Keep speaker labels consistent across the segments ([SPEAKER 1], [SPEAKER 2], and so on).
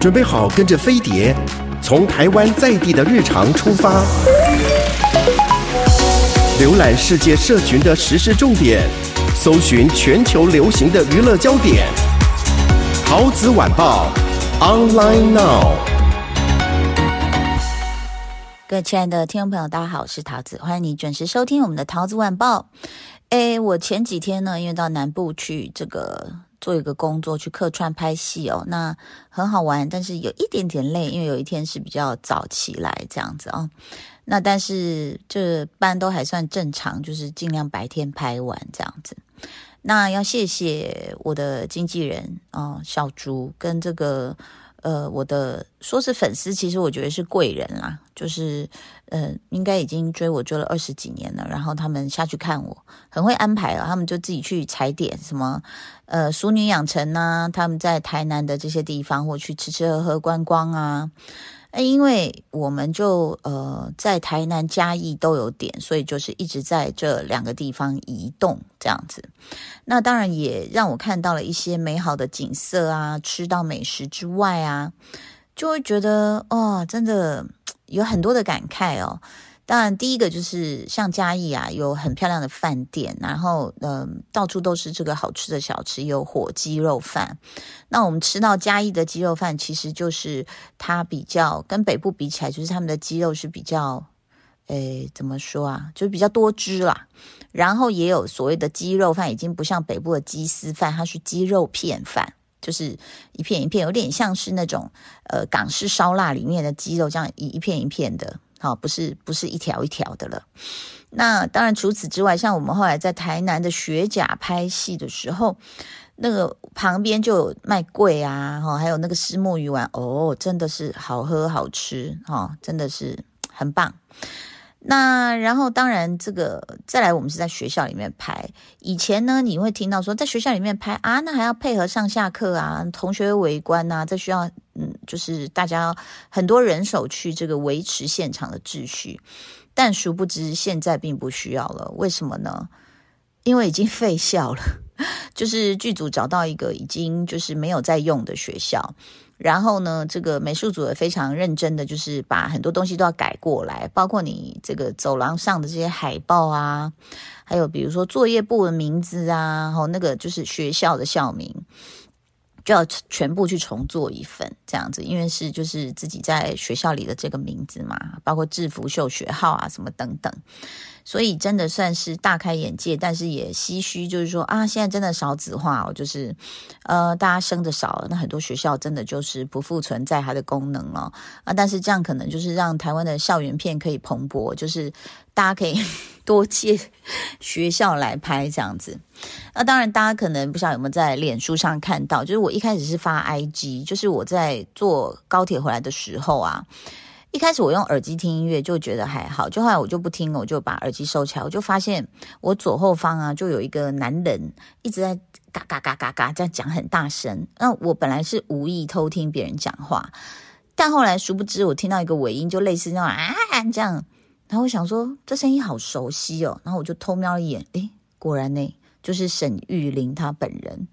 [SPEAKER 1] 准备好跟着飞碟，从台湾在地的日常出发，浏览世界社群的时事重点，搜寻全球流行的娱乐焦点。陶子晚报，online now。
[SPEAKER 2] 各位亲爱的听众朋友，大家好，我是陶子，欢迎你准时收听我们的陶子晚报。诶，我前几天呢，因为到南部去这个。做一个工作去客串拍戏哦，那很好玩，但是有一点点累，因为有一天是比较早起来这样子哦。那但是这班都还算正常，就是尽量白天拍完这样子。那要谢谢我的经纪人哦，小竹跟这个。呃，我的说是粉丝，其实我觉得是贵人啦，就是呃，应该已经追我追了二十几年了。然后他们下去看我，很会安排啊，他们就自己去踩点，什么呃，淑女养成啊，他们在台南的这些地方，或去吃吃喝喝观光啊。因为我们就呃在台南嘉义都有点，所以就是一直在这两个地方移动这样子。那当然也让我看到了一些美好的景色啊，吃到美食之外啊，就会觉得哦，真的有很多的感慨哦。当然，第一个就是像嘉义啊，有很漂亮的饭店，然后嗯、到处都是这个好吃的小吃，有火鸡肉饭。那我们吃到嘉义的鸡肉饭，其实就是它比较跟北部比起来，就是他们的鸡肉是比较，诶，怎么说啊，就是比较多汁啦。然后也有所谓的鸡肉饭，已经不像北部的鸡丝饭，它是鸡肉片饭，就是一片一片，有点像是那种呃港式烧腊里面的鸡肉，这样一一片一片的。好，不是不是一条一条的了。那当然，除此之外，像我们后来在台南的雪甲拍戏的时候，那个旁边就有卖桂啊，哈，还有那个石墨鱼丸，哦，真的是好喝好吃，哈，真的是很棒。那然后当然这个再来，我们是在学校里面拍。以前呢，你会听到说在学校里面拍啊，那还要配合上下课啊，同学围观啊，在学校嗯，就是大家很多人手去这个维持现场的秩序。但殊不知现在并不需要了，为什么呢？因为已经 废校了，就是剧组找到一个已经就是没有在用的学校。然后呢，这个美术组也非常认真的，就是把很多东西都要改过来，包括你这个走廊上的这些海报啊，还有比如说作业簿的名字啊，然后那个就是学校的校名，就要全部去重做一份这样子，因为是就是自己在学校里的这个名字嘛，包括制服秀学号啊什么等等。所以真的算是大开眼界，但是也唏嘘，就是说啊，现在真的少子化哦，就是呃，大家生的少了，那很多学校真的就是不复存在它的功能了啊。但是这样可能就是让台湾的校园片可以蓬勃，就是大家可以 多借学校来拍这样子。那当然，大家可能不晓得有没有在脸书上看到，就是我一开始是发 IG，就是我在坐高铁回来的时候啊。一开始我用耳机听音乐就觉得还好，就后来我就不听了，我就把耳机收起来，我就发现我左后方啊就有一个男人一直在嘎嘎嘎嘎嘎这样讲很大声。那我本来是无意偷听别人讲话，但后来殊不知我听到一个尾音，就类似那种啊这样，然后我想说这声音好熟悉哦，然后我就偷瞄一眼，诶，果然呢就是沈玉琳她本人。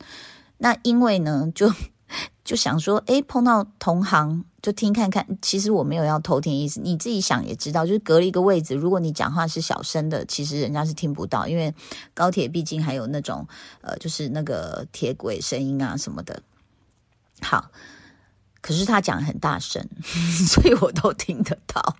[SPEAKER 2] 那因为呢就。就想说，诶，碰到同行就听看看。其实我没有要偷听意思，你自己想也知道，就是隔了一个位置。如果你讲话是小声的，其实人家是听不到，因为高铁毕竟还有那种呃，就是那个铁轨声音啊什么的。好，可是他讲很大声，所以我都听得到。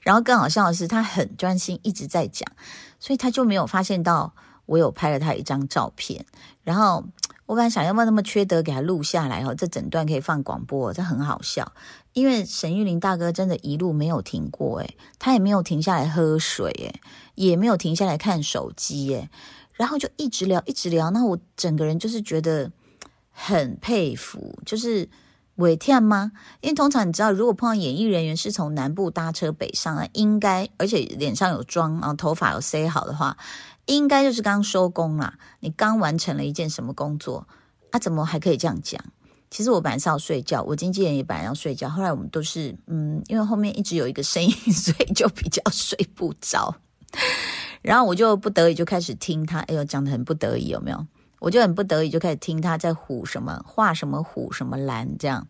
[SPEAKER 2] 然后更好笑的是，他很专心一直在讲，所以他就没有发现到我有拍了他一张照片，然后。我本来想要不要那么缺德给他录下来哦，这整段可以放广播，这很好笑。因为沈玉琳大哥真的一路没有停过，诶，他也没有停下来喝水，诶，也没有停下来看手机，诶，然后就一直聊，一直聊。那我整个人就是觉得很佩服，就是委天吗？因为通常你知道，如果碰到演艺人员是从南部搭车北上来，应该而且脸上有妆，然后头发有塞好的话。应该就是刚收工啦，你刚完成了一件什么工作啊？怎么还可以这样讲？其实我本来是要睡觉，我经纪人也本来要睡觉，后来我们都是嗯，因为后面一直有一个声音，所以就比较睡不着。然后我就不得已就开始听他，哎呦，讲得很不得已，有没有？我就很不得已，就开始听他在唬什么，画什么虎什么蓝这样，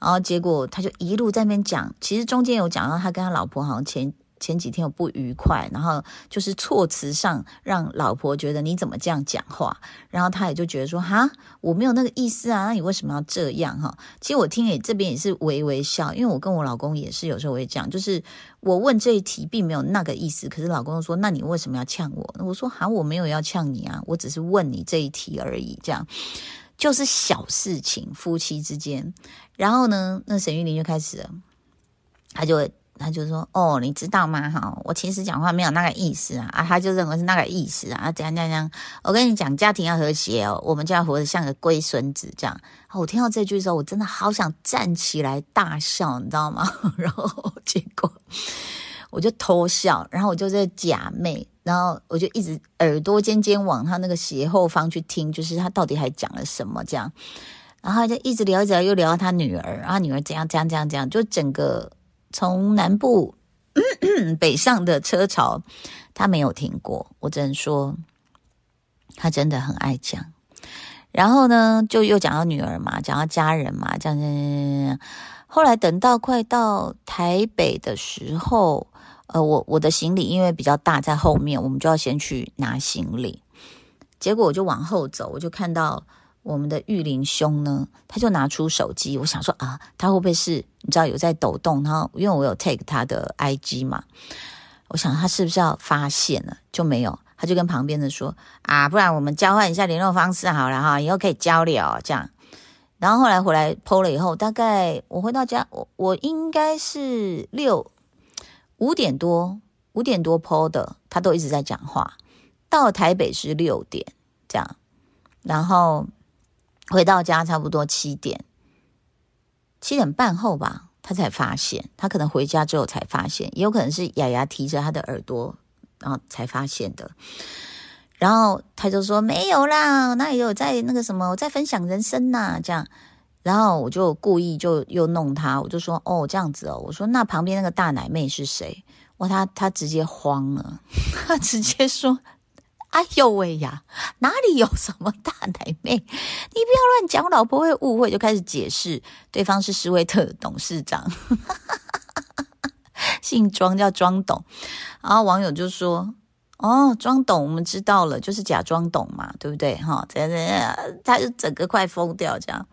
[SPEAKER 2] 然后结果他就一路在那边讲，其实中间有讲到他跟他老婆好像前。前几天有不愉快，然后就是措辞上让老婆觉得你怎么这样讲话，然后他也就觉得说哈，我没有那个意思啊，那你为什么要这样哈？其实我听也这边也是微微笑，因为我跟我老公也是有时候会讲，就是我问这一题并没有那个意思，可是老公说，那你为什么要呛我？我说哈，我没有要呛你啊，我只是问你这一题而已，这样就是小事情，夫妻之间。然后呢，那沈玉琳就开始了，他就。他就说：“哦，你知道吗？哈，我其实讲话没有那个意思啊！啊，他就认为是那个意思啊！这样这样这样，我跟你讲，家庭要和谐哦，我们就要活得像个龟孙子这样。我听到这句的时候，我真的好想站起来大笑，你知道吗？然后结果我就偷笑，然后我就在假寐，然后我就一直耳朵尖尖往他那个斜后方去听，就是他到底还讲了什么这样。然后就一直聊一聊，又聊到他女儿，然后女儿怎样怎样怎样怎样，就整个。”从南部咳咳 北上的车潮，他没有停过。我只能说，他真的很爱讲。然后呢，就又讲到女儿嘛，讲到家人嘛，这样这样这样。后来等到快到台北的时候，呃，我我的行李因为比较大，在后面，我们就要先去拿行李。结果我就往后走，我就看到。我们的玉林兄呢，他就拿出手机，我想说啊，他会不会是你知道有在抖动？然后因为我有 take 他的 IG 嘛，我想他是不是要发现了？就没有，他就跟旁边的说啊，不然我们交换一下联络方式好了哈，以后可以交流这样。然后后来回来 po 了以后，大概我回到家，我我应该是六五点多五点多 po 的，他都一直在讲话。到台北是六点这样，然后。回到家差不多七点，七点半后吧，他才发现，他可能回家之后才发现，也有可能是雅雅提着他的耳朵，然后才发现的。然后他就说没有啦，那也有在那个什么，我在分享人生呐，这样。然后我就故意就又弄他，我就说哦这样子哦，我说那旁边那个大奶妹是谁？哇，他他直接慌了，他直接说。哎呦喂呀，哪里有什么大奶妹？你不要乱讲，我老婆会误会。就开始解释，对方是施威特董事长，姓庄叫庄董。然后网友就说：“哦，庄董，我们知道了，就是假装懂嘛，对不对？哈，这样，他就整个快疯掉这样。”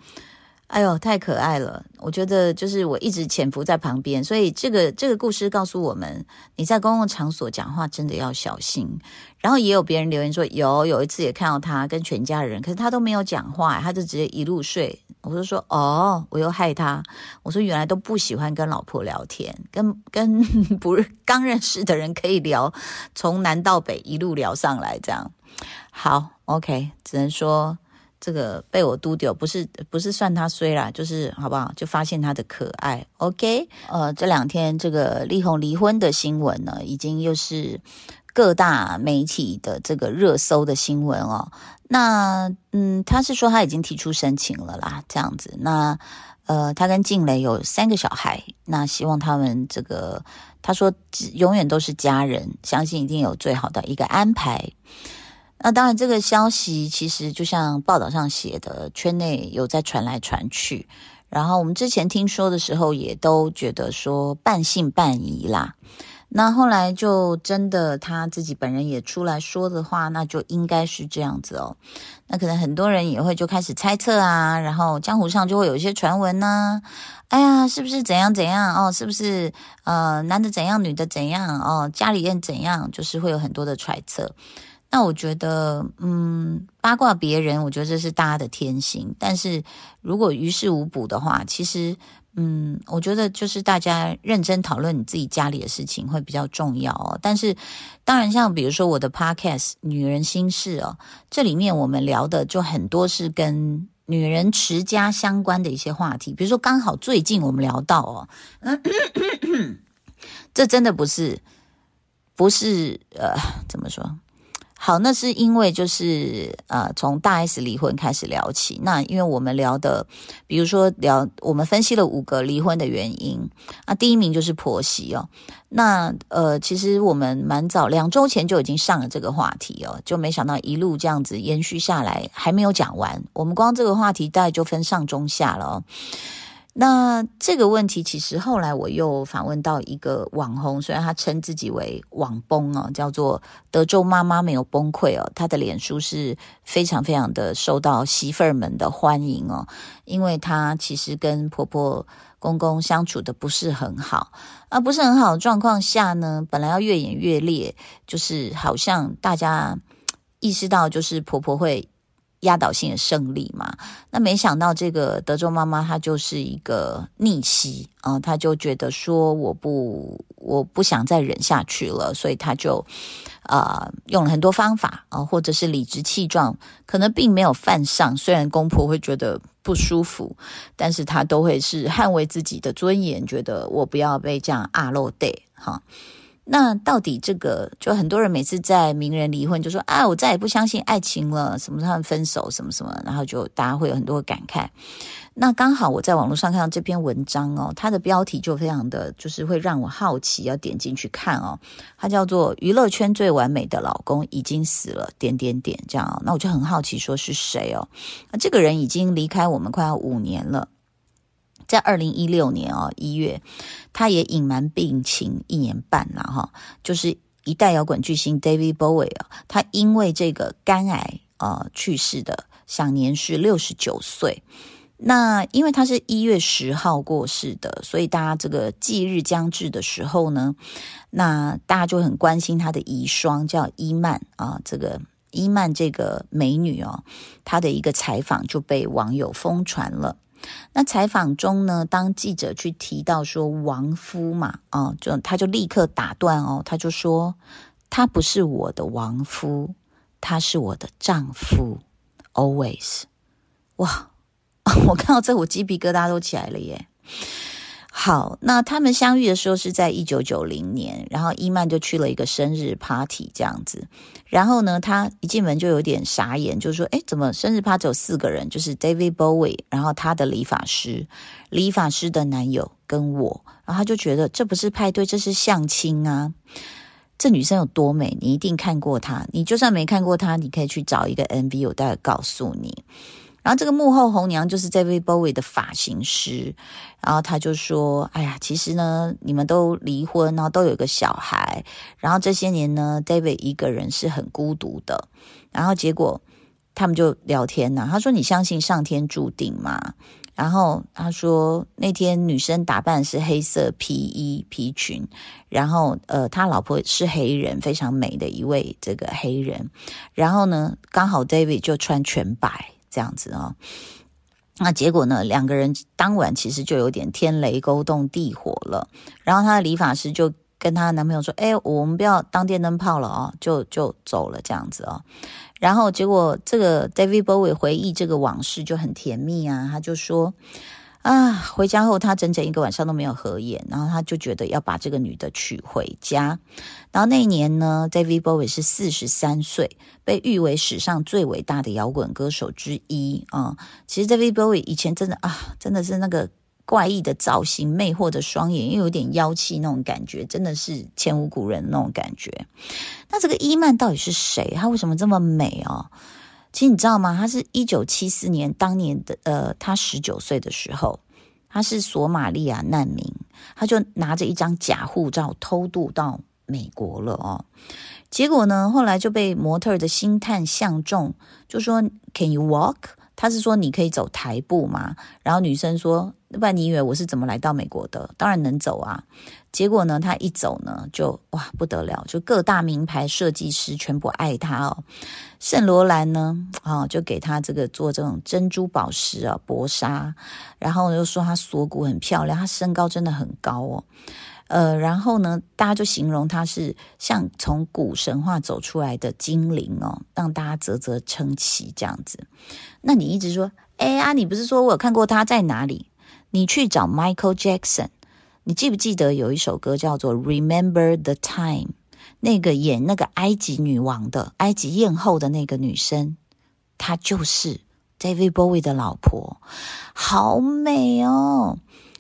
[SPEAKER 2] 哎呦，太可爱了！我觉得就是我一直潜伏在旁边，所以这个这个故事告诉我们，你在公共场所讲话真的要小心。然后也有别人留言说，有有一次也看到他跟全家人，可是他都没有讲话，他就直接一路睡。我就说，哦，我又害他。我说原来都不喜欢跟老婆聊天，跟跟 不是刚认识的人可以聊，从南到北一路聊上来这样。好，OK，只能说。这个被我嘟丢，不是不是算他衰啦，就是好不好？就发现他的可爱，OK。呃，这两天这个力宏离婚的新闻呢，已经又是各大媒体的这个热搜的新闻哦。那嗯，他是说他已经提出申请了啦，这样子。那呃，他跟静蕾有三个小孩，那希望他们这个，他说永远都是家人，相信一定有最好的一个安排。那当然，这个消息其实就像报道上写的，圈内有在传来传去。然后我们之前听说的时候，也都觉得说半信半疑啦。那后来就真的他自己本人也出来说的话，那就应该是这样子哦。那可能很多人也会就开始猜测啊，然后江湖上就会有一些传闻呢。哎呀，是不是怎样怎样哦？是不是呃男的怎样，女的怎样哦？家里人怎样，就是会有很多的揣测。那我觉得，嗯，八卦别人，我觉得这是大家的天性。但是如果于事无补的话，其实，嗯，我觉得就是大家认真讨论你自己家里的事情会比较重要哦。但是，当然，像比如说我的 podcast《女人心事》哦，这里面我们聊的就很多是跟女人持家相关的一些话题。比如说，刚好最近我们聊到哦，嗯，这真的不是，不是，呃，怎么说？好，那是因为就是呃，从大 S 离婚开始聊起。那因为我们聊的，比如说聊，我们分析了五个离婚的原因。那第一名就是婆媳哦。那呃，其实我们蛮早，两周前就已经上了这个话题哦，就没想到一路这样子延续下来，还没有讲完。我们光这个话题大概就分上中下了哦。那这个问题，其实后来我又访问到一个网红，虽然他称自己为网崩哦，叫做德州妈妈没有崩溃哦，他的脸书是非常非常的受到媳妇儿们的欢迎哦，因为他其实跟婆婆公公相处的不是很好，啊不是很好的状况下呢，本来要越演越烈，就是好像大家意识到，就是婆婆会。压倒性的胜利嘛，那没想到这个德州妈妈她就是一个逆袭啊，她就觉得说我不我不想再忍下去了，所以她就、呃、用了很多方法啊，或者是理直气壮，可能并没有犯上，虽然公婆会觉得不舒服，但是她都会是捍卫自己的尊严，觉得我不要被这样压落地哈。那到底这个，就很多人每次在名人离婚就说啊，我再也不相信爱情了，什么他们分手什么什么，然后就大家会有很多感慨。那刚好我在网络上看到这篇文章哦，它的标题就非常的就是会让我好奇，要点进去看哦。它叫做《娱乐圈最完美的老公已经死了》，点点点这样哦。那我就很好奇，说是谁哦？那这个人已经离开我们快要五年了。在二零一六年哦，一月，他也隐瞒病情一年半了哈。就是一代摇滚巨星 David Bowie 啊，他因为这个肝癌啊去世的，享年是六十九岁。那因为他是一月十号过世的，所以大家这个忌日将至的时候呢，那大家就很关心他的遗孀叫伊曼啊，这个伊曼这个美女哦，她的一个采访就被网友疯传了。那采访中呢，当记者去提到说亡夫嘛，哦，就他就立刻打断哦，他就说他不是我的亡夫，他是我的丈夫，always。哇，我看到这我鸡皮疙瘩都起来了耶。好，那他们相遇的时候是在一九九零年，然后伊曼就去了一个生日 party 这样子，然后呢，他一进门就有点傻眼，就说：“诶，怎么生日 party 有四个人？就是 David Bowie，然后他的理发师，理发师的男友跟我，然后他就觉得这不是派对，这是相亲啊！这女生有多美，你一定看过她，你就算没看过她，你可以去找一个 MV，我待会告诉你。”然后这个幕后红娘就是 David Bowie 的发型师，然后他就说：“哎呀，其实呢，你们都离婚，然后都有一个小孩，然后这些年呢，David 一个人是很孤独的。然后结果他们就聊天呐，他说：‘你相信上天注定吗？’然后他说那天女生打扮是黑色皮衣皮裙，然后呃，他老婆是黑人，非常美的一位这个黑人。然后呢，刚好 David 就穿全白。”这样子啊，那结果呢？两个人当晚其实就有点天雷勾动地火了。然后她的理发师就跟她男朋友说：“哎，我们不要当电灯泡了哦，就就走了这样子哦。”然后结果这个 David Bowie 回忆这个往事就很甜蜜啊，他就说。啊，回家后他整整一个晚上都没有合眼，然后他就觉得要把这个女的娶回家。然后那一年呢，David Bowie 是四十三岁，被誉为史上最伟大的摇滚歌手之一啊。其实 David Bowie 以前真的啊，真的是那个怪异的造型、魅惑的双眼，又有点妖气那种感觉，真的是前无古人那种感觉。那这个伊曼到底是谁？她为什么这么美啊？其实你知道吗？他是一九七四年当年的，呃，他十九岁的时候，他是索马利亚难民，他就拿着一张假护照偷渡到美国了哦。结果呢，后来就被模特的星探相中，就说 “Can you walk？” 他是说你可以走台步吗？然后女生说。那不然你以为我是怎么来到美国的？当然能走啊！结果呢，他一走呢，就哇不得了，就各大名牌设计师全部爱他哦。圣罗兰呢，啊、哦，就给他这个做这种珍珠宝石啊薄纱，然后又说他锁骨很漂亮，他身高真的很高哦。呃，然后呢，大家就形容他是像从古神话走出来的精灵哦，让大家啧啧称奇这样子。那你一直说，哎呀，你不是说我有看过他在哪里？你去找 Michael Jackson，你记不记得有一首歌叫做《Remember the Time》？那个演那个埃及女王的埃及艳后的那个女生，她就是 David Bowie 的老婆，好美哦。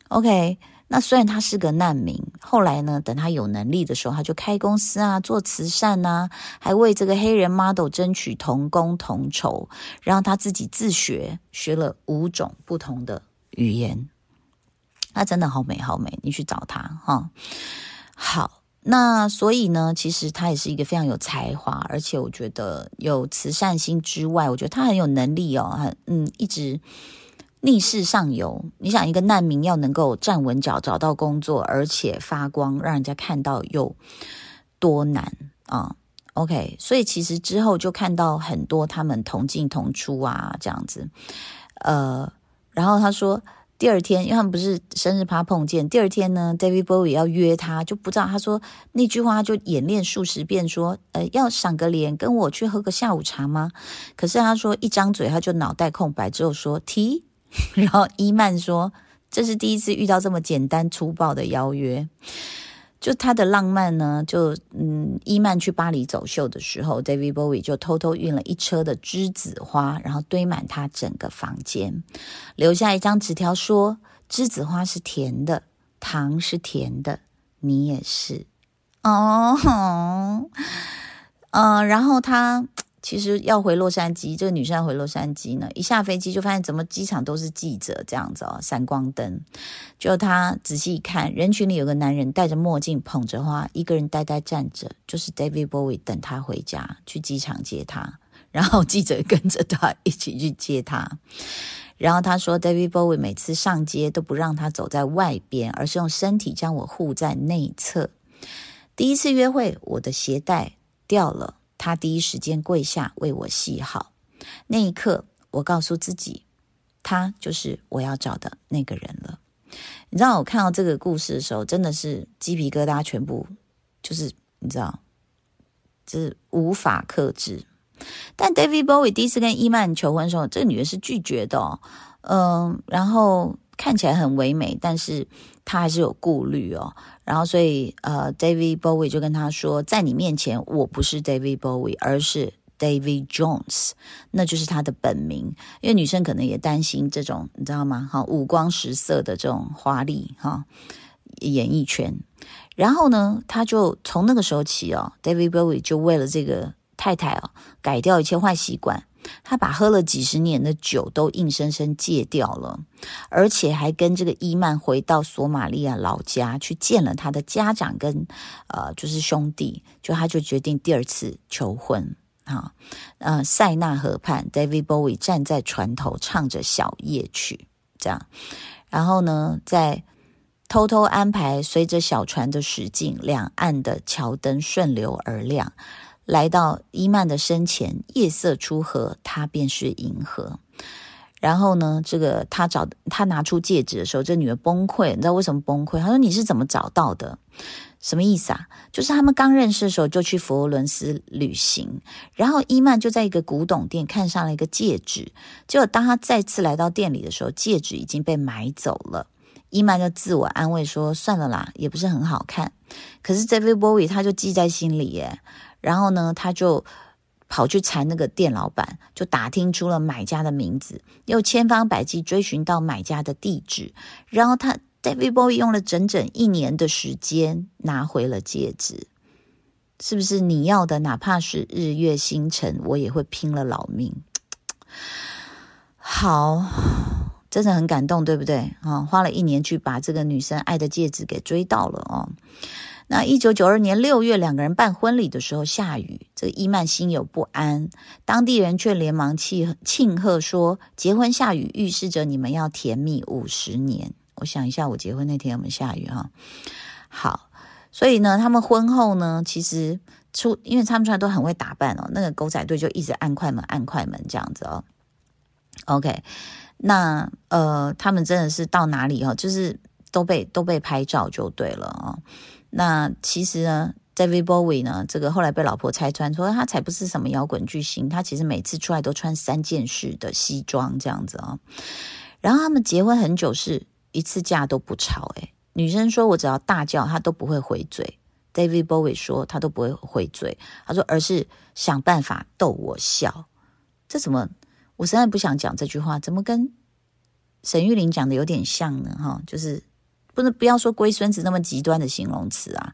[SPEAKER 2] OK。那虽然他是个难民，后来呢，等他有能力的时候，他就开公司啊，做慈善啊，还为这个黑人 model 争取同工同酬，然后他自己自学，学了五种不同的语言。他真的好美，好美，你去找他哈。好，那所以呢，其实他也是一个非常有才华，而且我觉得有慈善心之外，我觉得他很有能力哦，嗯，一直。逆势上游，你想一个难民要能够站稳脚，找到工作，而且发光，让人家看到有多难啊？OK，所以其实之后就看到很多他们同进同出啊，这样子。呃，然后他说第二天，因为他们不是生日趴碰见，第二天呢，David Bowie 要约他，就不知道他说那句话就演练数十遍，说呃要赏个脸，跟我去喝个下午茶吗？可是他说一张嘴他就脑袋空白，之后说提。然后伊曼说：“这是第一次遇到这么简单粗暴的邀约。就他的浪漫呢，就嗯，伊曼去巴黎走秀的时候，David Bowie 就偷偷运了一车的栀子花，然后堆满他整个房间，留下一张纸条说：栀子花是甜的，糖是甜的，你也是哦。嗯、然后他。”其实要回洛杉矶，这个女生要回洛杉矶呢，一下飞机就发现怎么机场都是记者这样子哦，闪光灯。就她仔细一看，人群里有个男人戴着墨镜，捧着花，一个人呆呆站着，就是 David Bowie 等她回家，去机场接她，然后记者跟着他一起去接她。然后他说，David Bowie 每次上街都不让他走在外边，而是用身体将我护在内侧。第一次约会，我的鞋带掉了。他第一时间跪下为我系好，那一刻，我告诉自己，他就是我要找的那个人了。你知道，我看到这个故事的时候，真的是鸡皮疙瘩全部就是你知道，就是无法克制。但 David Bowie 第一次跟伊曼求婚的时候，这个女人是拒绝的哦，嗯，然后看起来很唯美，但是。他还是有顾虑哦，然后所以呃，David Bowie 就跟他说，在你面前我不是 David Bowie，而是 David Jones，那就是他的本名。因为女生可能也担心这种，你知道吗？哈，五光十色的这种华丽哈演艺圈。然后呢，他就从那个时候起哦，David Bowie 就为了这个太太哦，改掉一切坏习惯。他把喝了几十年的酒都硬生生戒掉了，而且还跟这个伊曼回到索马利亚老家去见了他的家长跟呃就是兄弟，就他就决定第二次求婚啊，呃塞纳河畔，David Bowie 站在船头唱着小夜曲，这样，然后呢，在偷偷安排随着小船的驶进，两岸的桥灯顺流而亮。来到伊曼的身前，夜色初合，他便是银河。然后呢，这个他找他拿出戒指的时候，这女的崩溃。你知道为什么崩溃？他说：“你是怎么找到的？什么意思啊？就是他们刚认识的时候就去佛罗伦斯旅行，然后伊曼就在一个古董店看上了一个戒指。结果当他再次来到店里的时候，戒指已经被买走了。伊曼就自我安慰说：算了啦，也不是很好看。可是 David Bowie 他就记在心里耶。”然后呢，他就跑去缠那个店老板，就打听出了买家的名字，又千方百计追寻到买家的地址。然后他 David Bowie 用了整整一年的时间拿回了戒指，是不是你要的？哪怕是日月星辰，我也会拼了老命。好，真的很感动，对不对？啊，花了一年去把这个女生爱的戒指给追到了哦。那一九九二年六月，两个人办婚礼的时候下雨，这个伊曼心有不安，当地人却连忙庆庆贺说：“结婚下雨，预示着你们要甜蜜五十年。”我想一下，我结婚那天有没有下雨哈？好，所以呢，他们婚后呢，其实出，因为他们出来都很会打扮哦，那个狗仔队就一直按快门，按快门这样子哦。OK，那呃，他们真的是到哪里哦，就是都被都被拍照就对了哦。那其实呢，David Bowie 呢，这个后来被老婆拆穿，说他才不是什么摇滚巨星，他其实每次出来都穿三件式的西装这样子啊、哦。然后他们结婚很久，是一次架都不吵。诶女生说我只要大叫，他都不会回嘴，David Bowie 说他都不会回嘴，他说而是想办法逗我笑。这怎么？我实在不想讲这句话，怎么跟沈玉琳讲的有点像呢？哈，就是不能不要说龟孙子那么极端的形容词啊。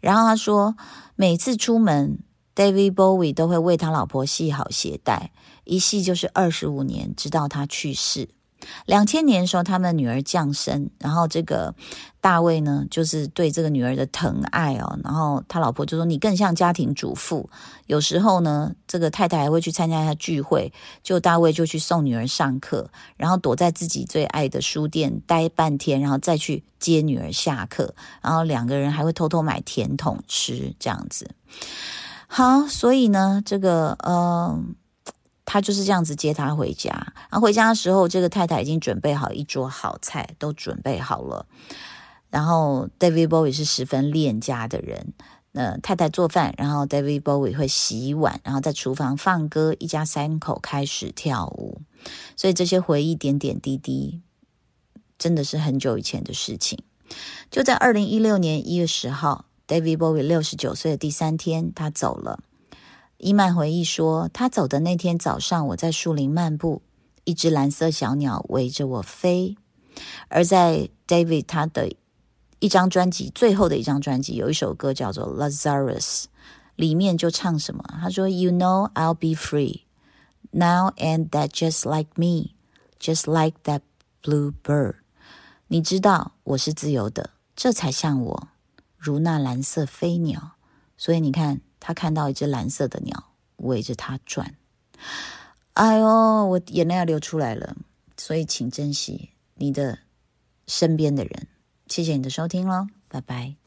[SPEAKER 2] 然后他说，每次出门，David Bowie 都会为他老婆系好鞋带，一系就是二十五年，直到他去世。两千年的时候，他们女儿降生，然后这个大卫呢，就是对这个女儿的疼爱哦，然后他老婆就说：“你更像家庭主妇。”有时候呢，这个太太还会去参加一下聚会，就大卫就去送女儿上课，然后躲在自己最爱的书店待半天，然后再去接女儿下课，然后两个人还会偷偷买甜筒吃，这样子。好，所以呢，这个呃。他就是这样子接他回家，然后回家的时候，这个太太已经准备好一桌好菜，都准备好了。然后 David Bowie 是十分恋家的人，那太太做饭，然后 David Bowie 会洗碗，然后在厨房放歌，一家三口开始跳舞。所以这些回忆点点滴滴，真的是很久以前的事情。就在二零一六年一月十号，David Bowie 六十九岁的第三天，他走了。伊曼回忆说，他走的那天早上，我在树林漫步，一只蓝色小鸟围着我飞。而在 David 他的一张专辑，最后的一张专辑，有一首歌叫做《Lazarus》，里面就唱什么？他说：“You know I'll be free now and that just like me, just like that blue bird。”你知道我是自由的，这才像我，如那蓝色飞鸟。所以你看。他看到一只蓝色的鸟围着他转，哎呦，我眼泪要流出来了。所以，请珍惜你的身边的人。谢谢你的收听喽，拜拜。